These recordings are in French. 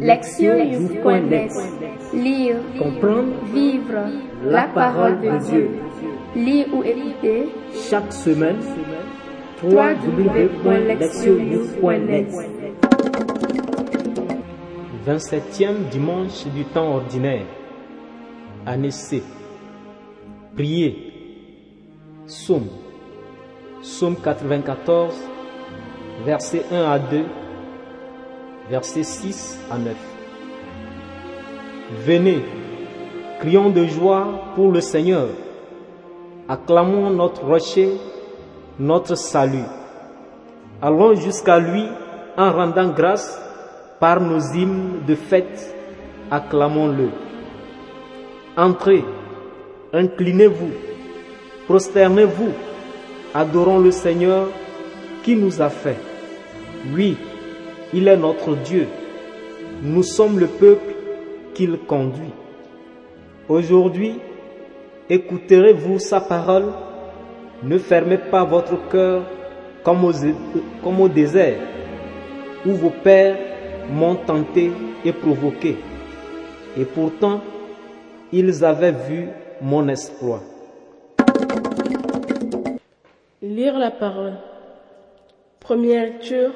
Lectionnews.net Lire, Comprendre, vivre la parole de Dieu. Lire ou écouter chaque semaine, www.lectionnews.net 27e dimanche du temps ordinaire. Année C. Prier. Psaume. Psaume 94, versets 1 à 2, versets 6 à 9. Venez, crions de joie pour le Seigneur. Acclamons notre rocher, notre salut. Allons jusqu'à lui en rendant grâce par nos hymnes de fête. Acclamons-le. Entrez, inclinez-vous, prosternez-vous, adorons le Seigneur qui nous a fait. Oui, il est notre Dieu. Nous sommes le peuple qu'il conduit. Aujourd'hui, écouterez-vous sa parole? Ne fermez pas votre cœur comme, au désert, où vos pères m'ont tenté et provoqué. Et pourtant, ils avaient vu mon exploit. Lire la parole. Première lecture.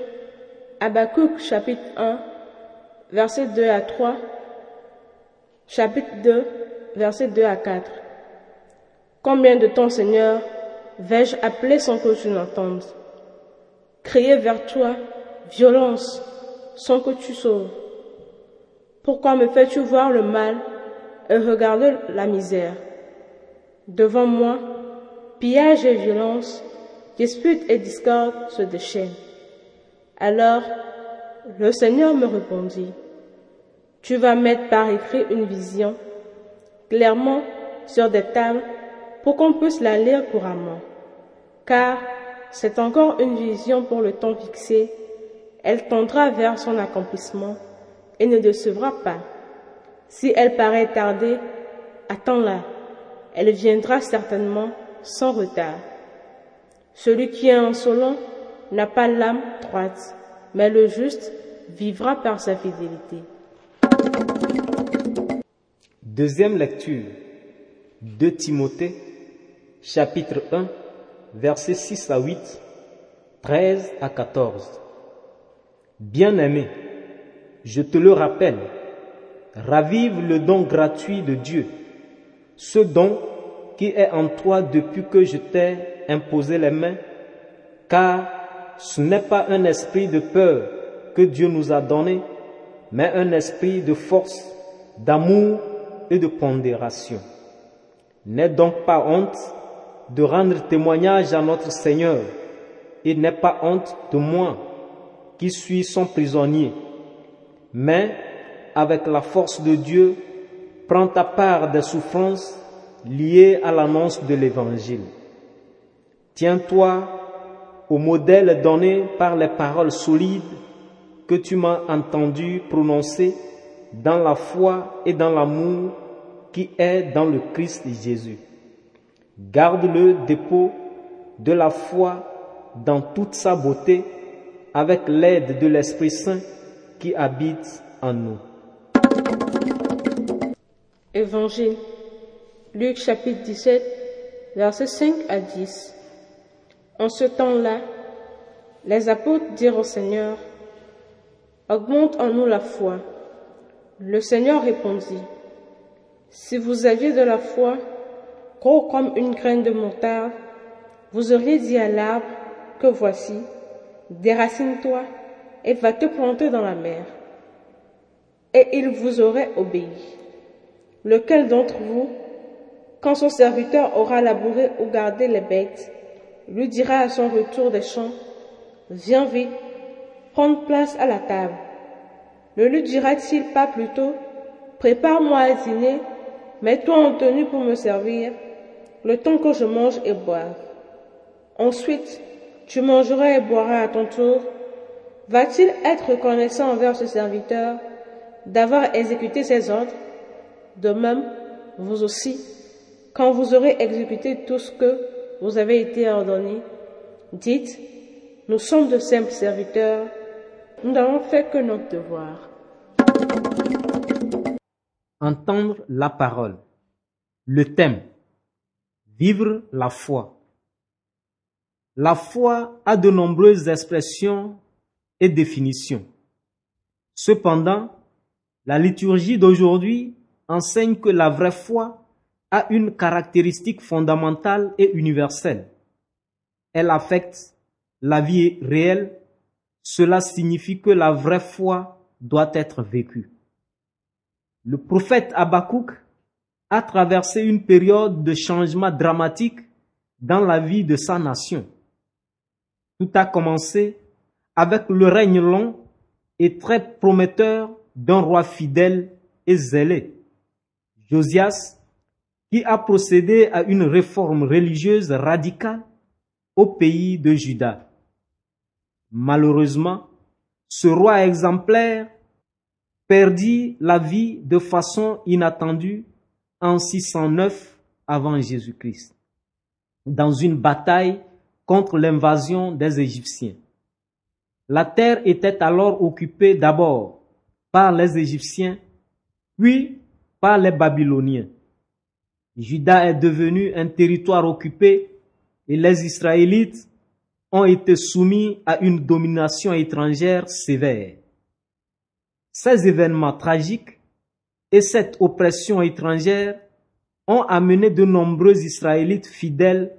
Habakkuk chapitre 1, versets 2 à 3. Chapitre 2, versets 2 à 4. Combien de temps, Seigneur, vais-je appeler sans que tu n'entendes Crier vers toi, violence, sans que tu sauves. Pourquoi me fais-tu voir le mal et regarder la misère? Devant moi, pillage et violence, dispute et discorde se déchaînent. Alors, le Seigneur me répondit, Tu vas mettre par écrit une vision, clairement sur des tables, pour qu'on puisse la lire couramment. Car c'est encore une vision pour le temps fixé, elle tendra vers son accomplissement et ne décevra pas. Si elle paraît tarder, attends-la, elle viendra certainement sans retard. Celui qui est insolent n'a pas l'âme droite, mais le juste vivra par sa fidélité. Deuxième lecture. 2 Timothée, chapitre 1, versets 6 à 8, 13 à 14. Bien-aimé, je te le rappelle, ravive le don gratuit de Dieu, ce don qui est en toi depuis que je t'ai imposé les mains, car ce n'est pas un esprit de peur que Dieu nous a donné, mais un esprit de force, d'amour et de pondération. N'aie donc pas honte de rendre témoignage à notre Seigneur et n'aie pas honte de moi qui suis son prisonnier. Mais avec la force de Dieu, prends ta part des souffrances liées à l'annonce de l'Évangile. Tiens-toi au modèle donné par les paroles solides que tu m'as entendu prononcer dans la foi et dans l'amour qui est dans le Christ Jésus. Garde le dépôt de la foi dans toute sa beauté avec l'aide de l'Esprit Saint qui habite en nous. Évangile. Luc chapitre 17, versets 5 à 10. En ce temps-là, les apôtres dirent au Seigneur, Augmente en nous la foi. Le Seigneur répondit, Si vous aviez de la foi, gros comme une graine de montarde, vous auriez dit à l'arbre que voici, déracine-toi et va te planter dans la mer. Et il vous aurait obéi. Lequel d'entre vous, quand son serviteur aura labouré ou gardé les bêtes, lui dira à son retour des champs, Viens vite, prendre place à la table. Ne lui dira-t-il pas plutôt, Prépare-moi à dîner, mets-toi en tenue pour me servir, le temps que je mange et boive. Ensuite, tu mangeras et boiras à ton tour. Va-t-il être reconnaissant envers ce serviteur d'avoir exécuté ses ordres? De même, vous aussi, quand vous aurez exécuté tout ce que vous avez été ordonné, dites, nous sommes de simples serviteurs, nous n'avons fait que notre devoir. entendre la parole. Le thème, vivre la foi. La foi a de nombreuses expressions et définitions. Cependant, la liturgie d'aujourd'hui enseigne que la vraie foi a une caractéristique fondamentale et universelle. Elle affecte la vie réelle. Cela signifie que la vraie foi doit être vécue. Le prophète Habakkuk a traversé une période de changement dramatique dans la vie de sa nation. Tout a commencé avec le règne long et très prometteur d'un roi fidèle et zélé, Josias, qui a procédé à une réforme religieuse radicale au pays de Juda. Malheureusement, ce roi exemplaire perdit la vie de façon inattendue en 609 avant Jésus-Christ, dans une bataille contre l'invasion des Égyptiens. La terre était alors occupée d'abord par les Égyptiens, puis par les Babyloniens. Juda est devenu un territoire occupé et les Israélites ont été soumis à une domination étrangère sévère. Ces événements tragiques et cette oppression étrangère ont amené de nombreux Israélites fidèles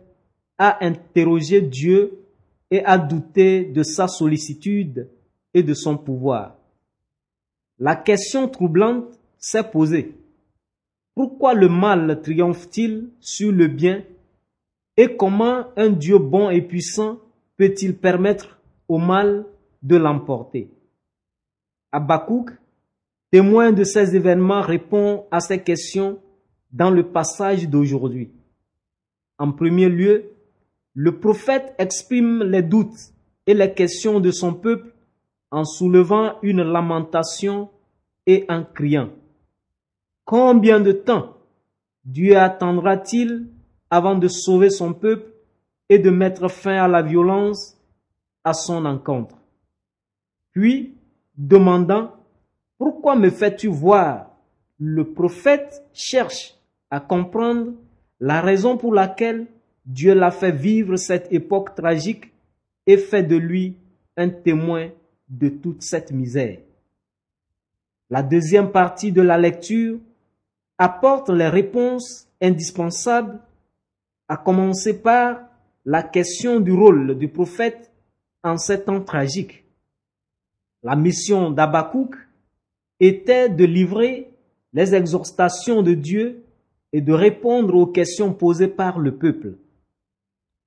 à interroger Dieu et à douter de sa sollicitude et de son pouvoir. La question troublante s'est posée. Pourquoi le mal triomphe-t-il sur le bien? Et comment un Dieu bon et puissant peut-il permettre au mal de l'emporter? Habakkuk, témoin de ces événements, répond à ces questions dans le passage d'aujourd'hui. En premier lieu, le prophète exprime les doutes et les questions de son peuple en soulevant une lamentation et en criant. Combien de temps Dieu attendra-t-il avant de sauver son peuple et de mettre fin à la violence à son encontre? Puis, demandant, pourquoi me fais-tu voir Le prophète cherche à comprendre la raison pour laquelle Dieu l'a fait vivre cette époque tragique et fait de lui un témoin de toute cette misère. La deuxième partie de la lecture apporte les réponses indispensables, à commencer par la question du rôle du prophète en ces temps tragiques. La mission d'Abakouk était de livrer les exhortations de Dieu et de répondre aux questions posées par le peuple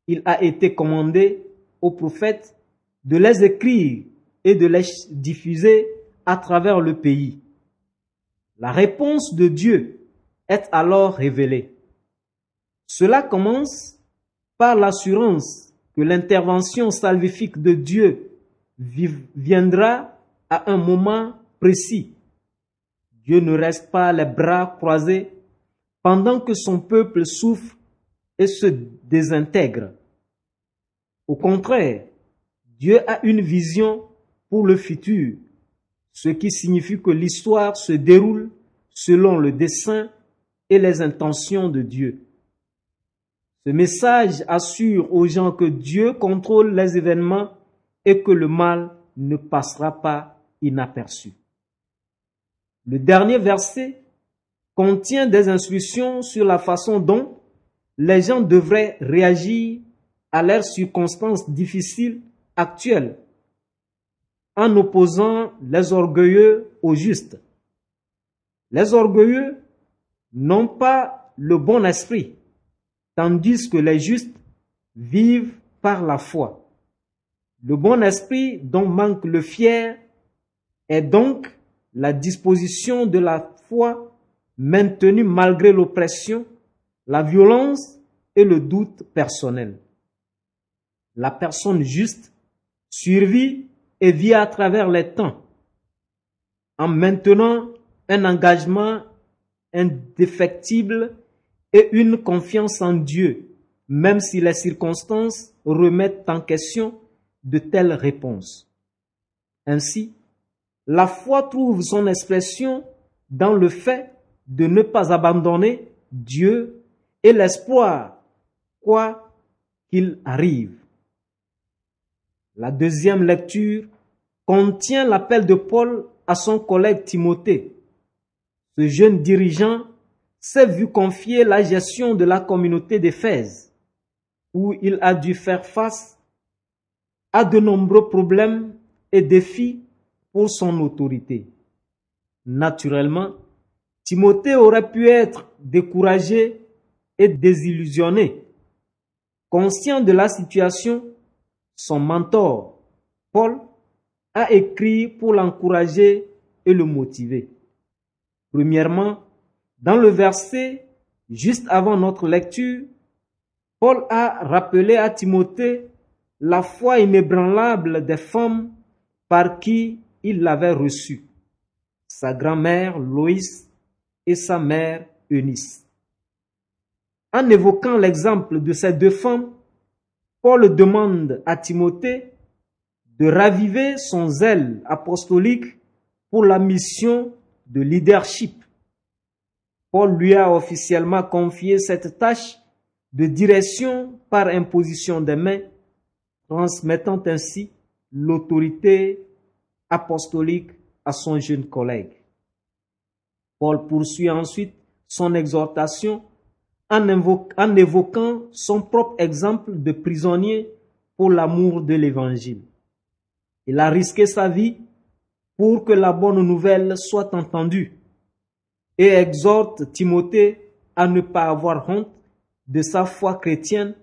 il a été commandé aux prophètes de les écrire et de les diffuser à travers le pays. La réponse de Dieu est alors révélée. Cela commence par l'assurance que l'intervention salvifique de Dieu viendra à un moment précis. Dieu ne reste pas les bras croisés pendant que son peuple souffre et se désintègre. Au contraire, Dieu a une vision pour le futur, ce qui signifie que l'histoire se déroule selon le dessein et les intentions de Dieu. Ce message assure aux gens que Dieu contrôle les événements et que le mal ne passera pas inaperçu. Le dernier verset contient des instructions sur la façon dont les gens devraient réagir à leurs circonstances difficiles actuelles en opposant les orgueilleux aux justes. Les orgueilleux n'ont pas le bon esprit, tandis que les justes vivent par la foi. Le bon esprit dont manque le fier est donc la disposition de la foi maintenue malgré l'oppression, la violence et le doute personnel la personne juste survit et vit à travers les temps en maintenant un engagement indéfectible et une confiance en Dieu, même si les circonstances remettent en question de telles réponses. Ainsi, la foi trouve son expression dans le fait de ne pas abandonner Dieu et l'espoir, quoi qu'il arrive. La deuxième lecture contient l'appel de Paul à son collègue Timothée. Ce jeune dirigeant s'est vu confier la gestion de la communauté d'Éphèse, où il a dû faire face à de nombreux problèmes et défis pour son autorité. Naturellement, Timothée aurait pu être découragé et désillusionné. Conscient de la situation, son mentor, Paul, a écrit pour l'encourager et le motiver. Premièrement, dans le verset juste avant notre lecture, Paul a rappelé à Timothée la foi inébranlable des femmes par qui il l'avait reçue, sa grand-mère Loïs et sa mère Eunice. En évoquant l'exemple de ces deux femmes, Paul demande à Timothée de raviver son zèle apostolique pour la mission de leadership. Paul lui a officiellement confié cette tâche de direction par imposition des mains, transmettant ainsi l'autorité apostolique à son jeune collègue. Paul poursuit ensuite son exhortation en, évoquant son propre exemple de prisonnier pour l'amour de l'Évangile. Il a risqué sa vie pour que la bonne nouvelle soit entendue et exhorte Timothée à ne pas avoir honte de sa foi chrétienne,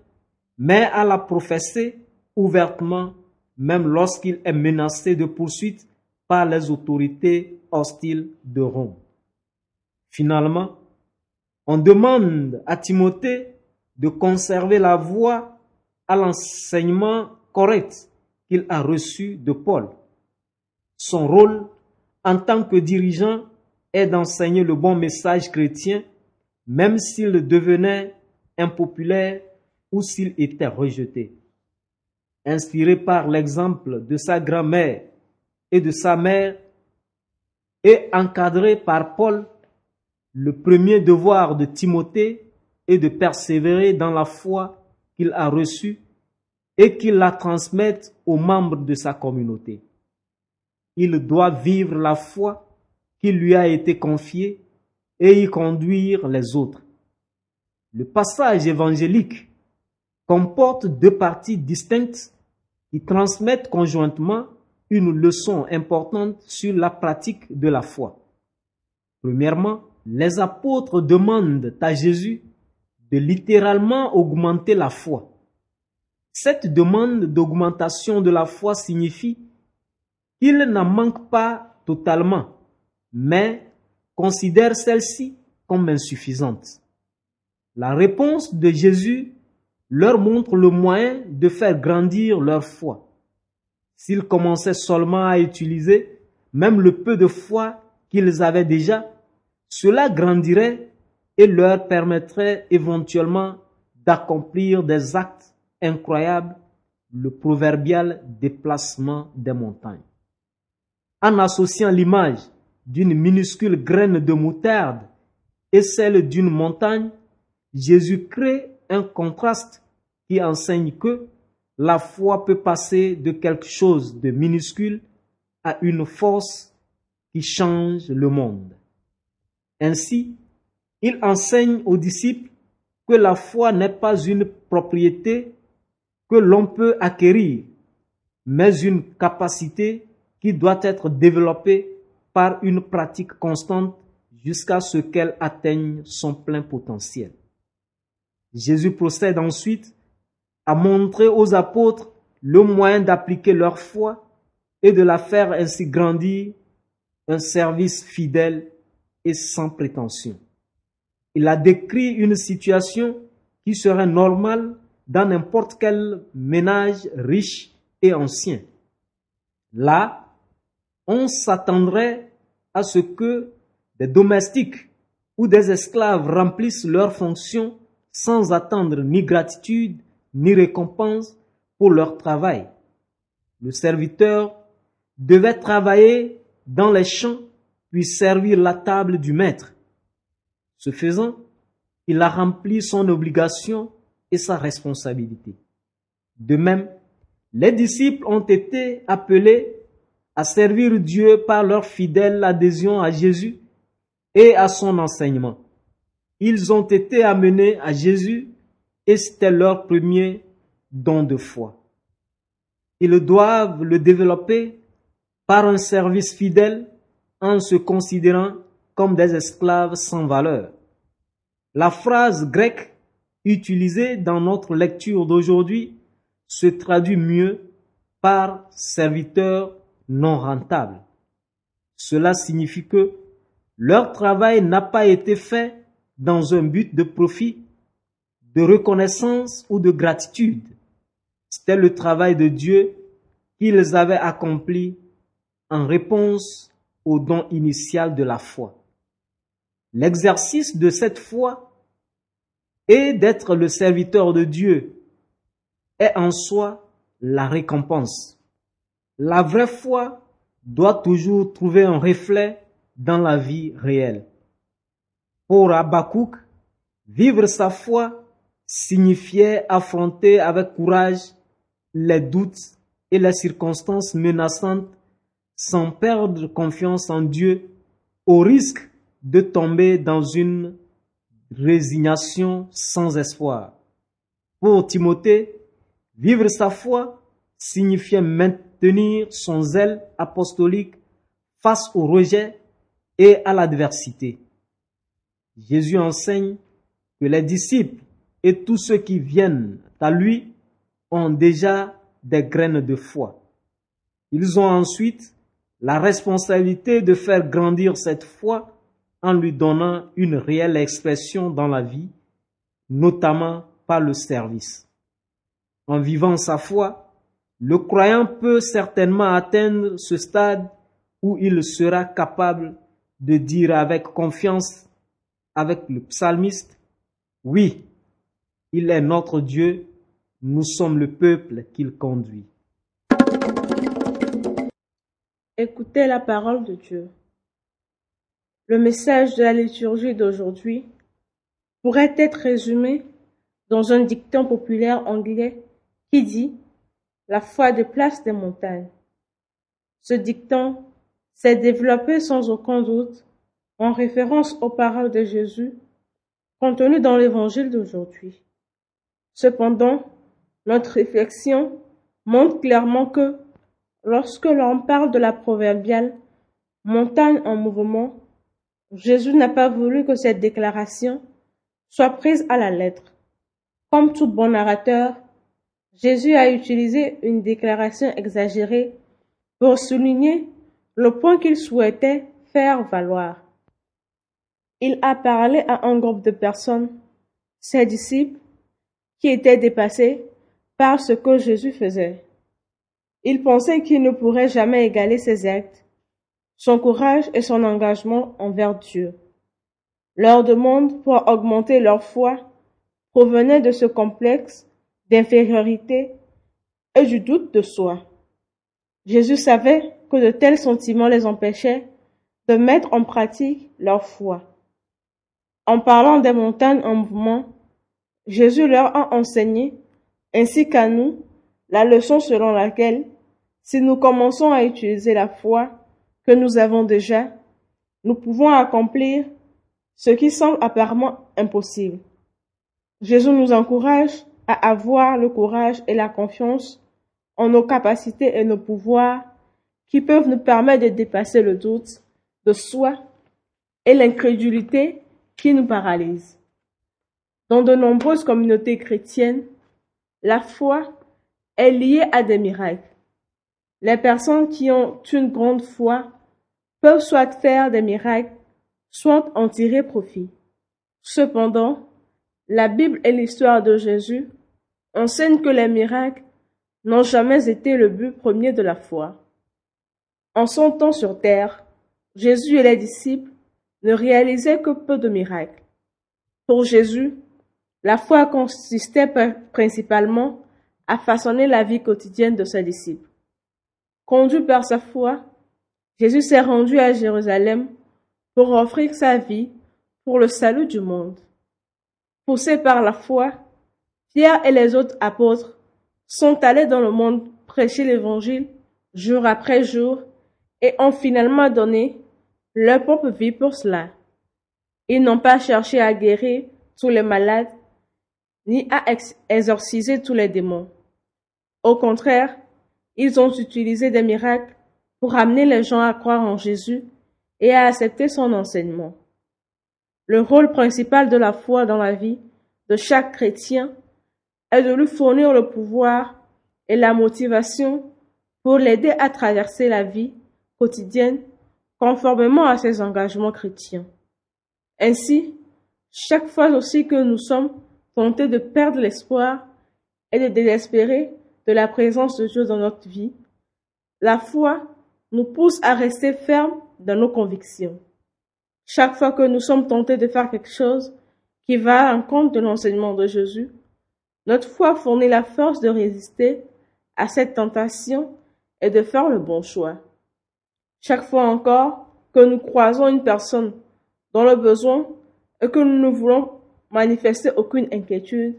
mais à la professer ouvertement, même lorsqu'il est menacé de poursuite par les autorités hostiles de Rome. Finalement, on demande à Timothée de conserver la voie à l'enseignement correct qu'il a reçu de Paul. Son rôle en tant que dirigeant est d'enseigner le bon message chrétien, même s'il devenait impopulaire ou s'il était rejeté. Inspiré par l'exemple de sa grand-mère et de sa mère, et encadré par Paul, le premier devoir de Timothée est de persévérer dans la foi qu'il a reçue et qu'il la transmette aux membres de sa communauté. Il doit vivre la foi qui lui a été confiée et y conduire les autres. Le passage évangélique comporte deux parties distinctes qui transmettent conjointement une leçon importante sur la pratique de la foi. Premièrement, les apôtres demandent à Jésus de littéralement augmenter la foi. Cette demande d'augmentation de la foi signifie qu'il n'en manque pas totalement, mais considère celle-ci comme insuffisante. La réponse de Jésus leur montre le moyen de faire grandir leur foi. S'ils commençaient seulement à utiliser même le peu de foi qu'ils avaient déjà, cela grandirait et leur permettrait éventuellement d'accomplir des actes incroyables, le proverbial déplacement des montagnes. En associant l'image d'une minuscule graine de moutarde et celle d'une montagne, Jésus crée un contraste qui enseigne que la foi peut passer de quelque chose de minuscule à une force qui change le monde. Ainsi, il enseigne aux disciples que la foi n'est pas une propriété que l'on peut acquérir, mais une capacité doit être développée par une pratique constante jusqu'à ce qu'elle atteigne son plein potentiel. Jésus procède ensuite à montrer aux apôtres le moyen d'appliquer leur foi et de la faire ainsi grandir, un service fidèle et sans prétention. Il a décrit une situation qui serait normale dans n'importe quel ménage riche et ancien. Là, on s'attendrait à ce que des domestiques ou des esclaves remplissent leurs fonctions sans attendre ni gratitude ni récompense pour leur travail. Le serviteur devait travailler dans les champs puis servir la table du maître. Ce faisant, il a rempli son obligation et sa responsabilité. De même, les disciples ont été appelés à servir Dieu par leur fidèle adhésion à Jésus et à son enseignement. Ils ont été amenés à Jésus et c'était leur premier don de foi. Ils doivent le développer par un service fidèle en se considérant comme des esclaves sans valeur. La phrase grecque utilisée dans notre lecture d'aujourd'hui se traduit mieux par serviteur non rentable. Cela signifie que leur travail n'a pas été fait dans un but de profit, de reconnaissance ou de gratitude. C'était le travail de Dieu qu'ils avaient accompli en réponse au don initial de la foi. L'exercice de cette foi et d'être le serviteur de Dieu est en soi la récompense. La vraie foi doit toujours trouver un reflet dans la vie réelle. Pour Abakouk, vivre sa foi signifiait affronter avec courage les doutes et les circonstances menaçantes sans perdre confiance en Dieu au risque de tomber dans une résignation sans espoir. Pour Timothée, vivre sa foi signifiait maintenir son zèle apostolique face au rejet et à l'adversité. Jésus enseigne que les disciples et tous ceux qui viennent à lui ont déjà des graines de foi. Ils ont ensuite la responsabilité de faire grandir cette foi en lui donnant une réelle expression dans la vie, notamment par le service. En vivant sa foi, le croyant peut certainement atteindre ce stade où il sera capable de dire avec confiance, avec le psalmiste, oui, il est notre Dieu, nous sommes le peuple qu'il conduit. Écoutez la parole de Dieu. Le message de la liturgie d'aujourd'hui pourrait être résumé dans un dicton populaire anglais qui dit La foi de place des montagnes. Ce dicton s'est développé sans aucun doute en référence aux paroles de Jésus contenues dans l'évangile d'aujourd'hui. Cependant, notre réflexion montre clairement que Lorsque l'on parle de la proverbiale montagne en mouvement, Jésus n'a pas voulu que cette déclaration soit prise à la lettre. Comme tout bon narrateur, Jésus a utilisé une déclaration exagérée pour souligner le point qu'il souhaitait faire valoir. Il a parlé à un groupe de personnes, ses disciples, qui étaient dépassés par ce que Jésus faisait. Il pensait qu'il ne pourrait jamais égaler ses actes, son courage et son engagement envers Dieu. Leur demande pour augmenter leur foi provenait de ce complexe d'infériorité et du doute de soi. Jésus savait que de tels sentiments les empêchaient de mettre en pratique leur foi. En parlant des montagnes en mouvement, Jésus leur a enseigné, ainsi qu'à nous, la leçon selon laquelle si nous commençons à utiliser la foi que nous avons déjà, nous pouvons accomplir ce qui semble apparemment impossible. Jésus nous encourage à avoir le courage et la confiance en nos capacités et nos pouvoirs qui peuvent nous permettre de dépasser le doute de soi et l'incrédulité qui nous paralyse. Dans de nombreuses communautés chrétiennes, la foi est liée à des miracles. Les personnes qui ont une grande foi peuvent soit faire des miracles, soit en tirer profit. Cependant, la Bible et l'histoire de Jésus enseignent que les miracles n'ont jamais été le but premier de la foi. En son temps sur terre, Jésus et les disciples ne réalisaient que peu de miracles. Pour Jésus, la foi consistait principalement à façonner la vie quotidienne de ses disciples. Conduit par sa foi, Jésus s'est rendu à Jérusalem pour offrir sa vie pour le salut du monde. Poussés par la foi, Pierre et les autres apôtres sont allés dans le monde prêcher l'évangile jour après jour et ont finalement donné leur propre vie pour cela. Ils n'ont pas cherché à guérir tous les malades, ni à exorciser tous les démons. Au contraire, ils ont utilisé des miracles pour amener les gens à croire en Jésus et à accepter son enseignement. Le rôle principal de la foi dans la vie de chaque chrétien est de lui fournir le pouvoir et la motivation pour l'aider à traverser la vie quotidienne conformément à ses engagements chrétiens. Ainsi, chaque fois aussi que nous sommes tentés de perdre l'espoir et de désespérer de la présence de Dieu dans notre vie, la foi nous pousse à rester fermes dans nos convictions. Chaque fois que nous sommes tentés de faire quelque chose qui va en compte de l'enseignement de Jésus, notre foi fournit la force de résister à cette tentation et de faire le bon choix. Chaque fois encore que nous croisons une personne dans le besoin et que nous ne voulons manifester aucune inquiétude,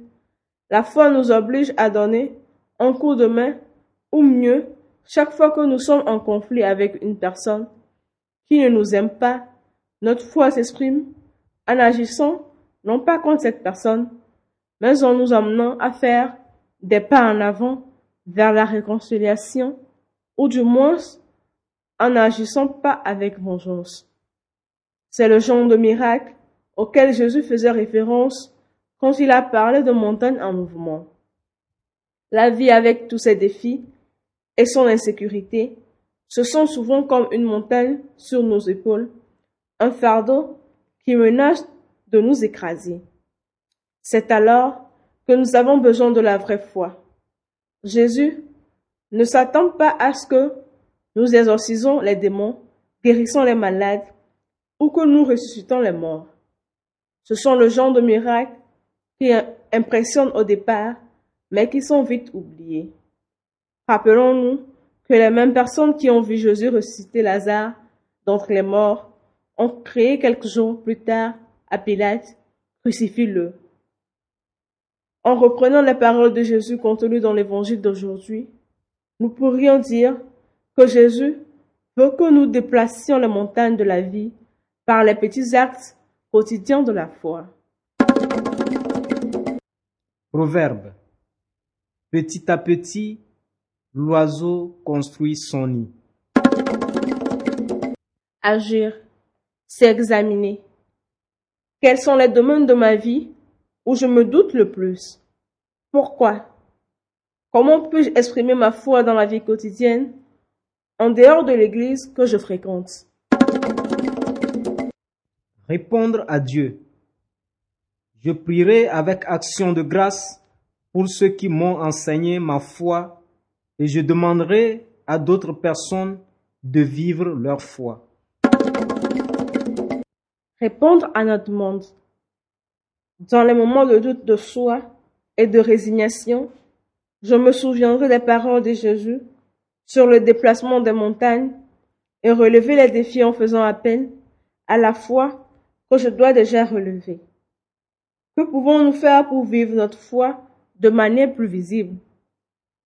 la foi nous oblige à donner un coup de main ou mieux, chaque fois que nous sommes en conflit avec une personne qui ne nous aime pas, notre foi s'exprime en agissant non pas contre cette personne, mais en nous amenant à faire des pas en avant vers la réconciliation, ou du moins en n'agissant pas avec vengeance. C'est le genre de miracle auquel Jésus faisait référence quand il a parlé de montagne en mouvement. La vie avec tous ses défis et son insécurité se sent souvent comme une montagne sur nos épaules, un fardeau qui menace de nous écraser. C'est alors que nous avons besoin de la vraie foi. Jésus ne s'attend pas à ce que nous exorcisons les démons, guérissons les malades ou que nous ressuscitons les morts. Ce sont le genre de miracles qui impressionnent au départ, mais qui sont vite oubliés. Rappelons-nous que les mêmes personnes qui ont vu Jésus ressusciter Lazare d'entre les morts ont créé quelques jours plus tard à Pilate, crucifie-le. En reprenant les paroles de Jésus contenues dans l'évangile d'aujourd'hui, nous pourrions dire que Jésus veut que nous déplacions les montagnes de la vie par les petits actes quotidiens de la foi. Proverbe. Petit à petit, l'oiseau construit son nid. Agir, c'est examiner. Quels sont les domaines de ma vie où je me doute le plus? Pourquoi? Comment puis-je exprimer ma foi dans la vie quotidienne en dehors de l'église que je fréquente? Répondre à Dieu. Je prierai avec action de grâce pour ceux qui m'ont enseigné ma foi et je demanderai à d'autres personnes de vivre leur foi. Répondre à notre monde. Dans les moments de doute de soi et de résignation, je me souviendrai des paroles de Jésus sur le déplacement des montagnes et relever les défis en faisant appel à la foi que je dois déjà relever. Que pouvons-nous faire pour vivre notre foi de manière plus visible?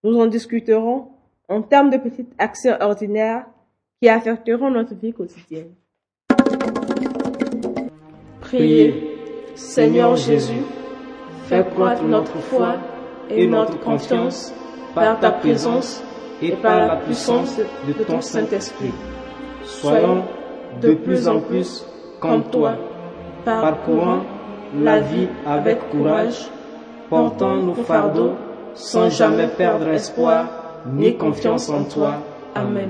Nous en discuterons en termes de petites actions ordinaires qui affecteront notre vie quotidienne. Priez, Seigneur Jésus, fais croître notre foi et notre confiance par ta présence et par la puissance de ton Saint-Esprit. Soyons de plus en plus comme toi, parcourant la vie avec courage, portant nos fardeaux sans jamais perdre espoir ni confiance en toi. Amen.